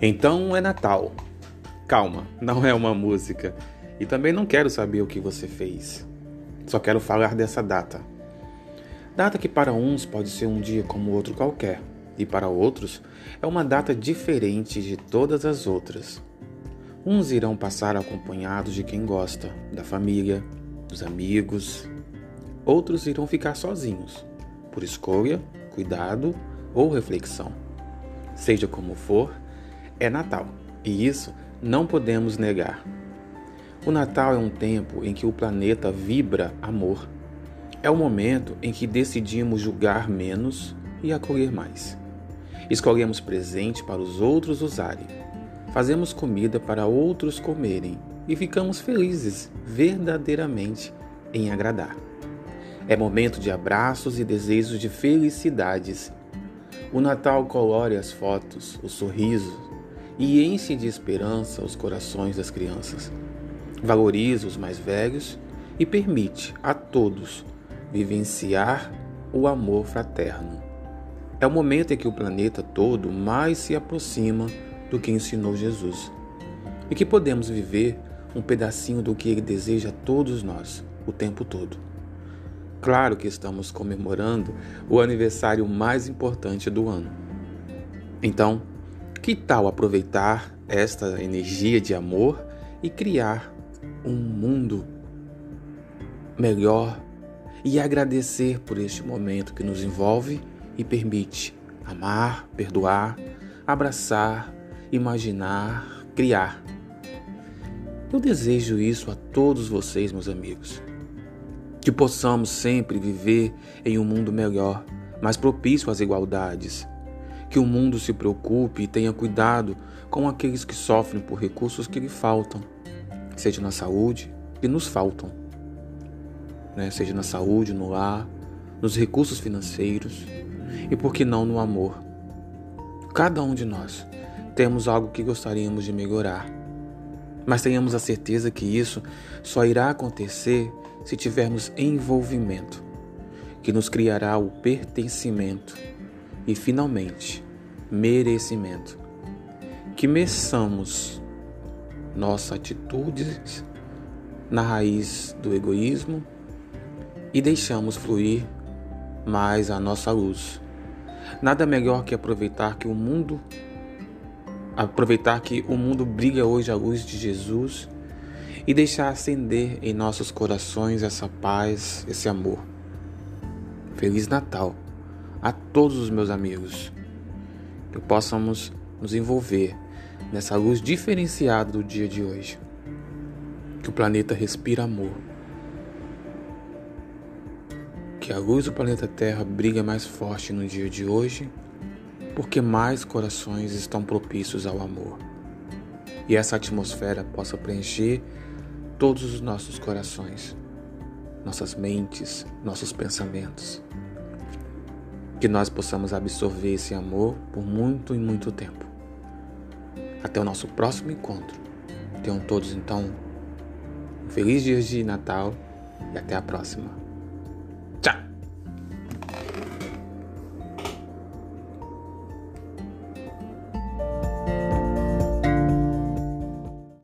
Então é Natal. Calma, não é uma música. E também não quero saber o que você fez. Só quero falar dessa data. Data que para uns pode ser um dia como outro qualquer, e para outros é uma data diferente de todas as outras. Uns irão passar acompanhados de quem gosta, da família, dos amigos. Outros irão ficar sozinhos, por escolha, cuidado ou reflexão. Seja como for, é Natal, e isso não podemos negar. O Natal é um tempo em que o planeta vibra amor. É o momento em que decidimos julgar menos e acolher mais. Escolhemos presente para os outros usarem. Fazemos comida para outros comerem e ficamos felizes verdadeiramente em agradar. É momento de abraços e desejos de felicidades. O Natal colore as fotos, os sorrisos, e enche de esperança os corações das crianças. Valoriza os mais velhos e permite a todos vivenciar o amor fraterno. É o momento em que o planeta todo mais se aproxima do que ensinou Jesus e que podemos viver um pedacinho do que ele deseja a todos nós o tempo todo. Claro que estamos comemorando o aniversário mais importante do ano. Então, que tal aproveitar esta energia de amor e criar um mundo melhor e agradecer por este momento que nos envolve e permite amar, perdoar, abraçar, imaginar, criar. Eu desejo isso a todos vocês, meus amigos. Que possamos sempre viver em um mundo melhor, mais propício às igualdades que o mundo se preocupe e tenha cuidado com aqueles que sofrem por recursos que lhe faltam, seja na saúde, que nos faltam, né? seja na saúde, no lar, nos recursos financeiros e, por que não, no amor. Cada um de nós temos algo que gostaríamos de melhorar, mas tenhamos a certeza que isso só irá acontecer se tivermos envolvimento, que nos criará o pertencimento e, finalmente, merecimento. Que meçamos nossas atitudes na raiz do egoísmo e deixamos fluir mais a nossa luz. Nada melhor que aproveitar que o mundo aproveitar que o mundo brilha hoje à luz de Jesus e deixar acender em nossos corações essa paz, esse amor. Feliz Natal! A todos os meus amigos. Que possamos nos envolver nessa luz diferenciada do dia de hoje. Que o planeta respira amor. Que a luz do planeta Terra brilha mais forte no dia de hoje, porque mais corações estão propícios ao amor. E essa atmosfera possa preencher todos os nossos corações, nossas mentes, nossos pensamentos que nós possamos absorver esse amor por muito e muito tempo. Até o nosso próximo encontro. Tenham todos então um feliz dia de Natal e até a próxima.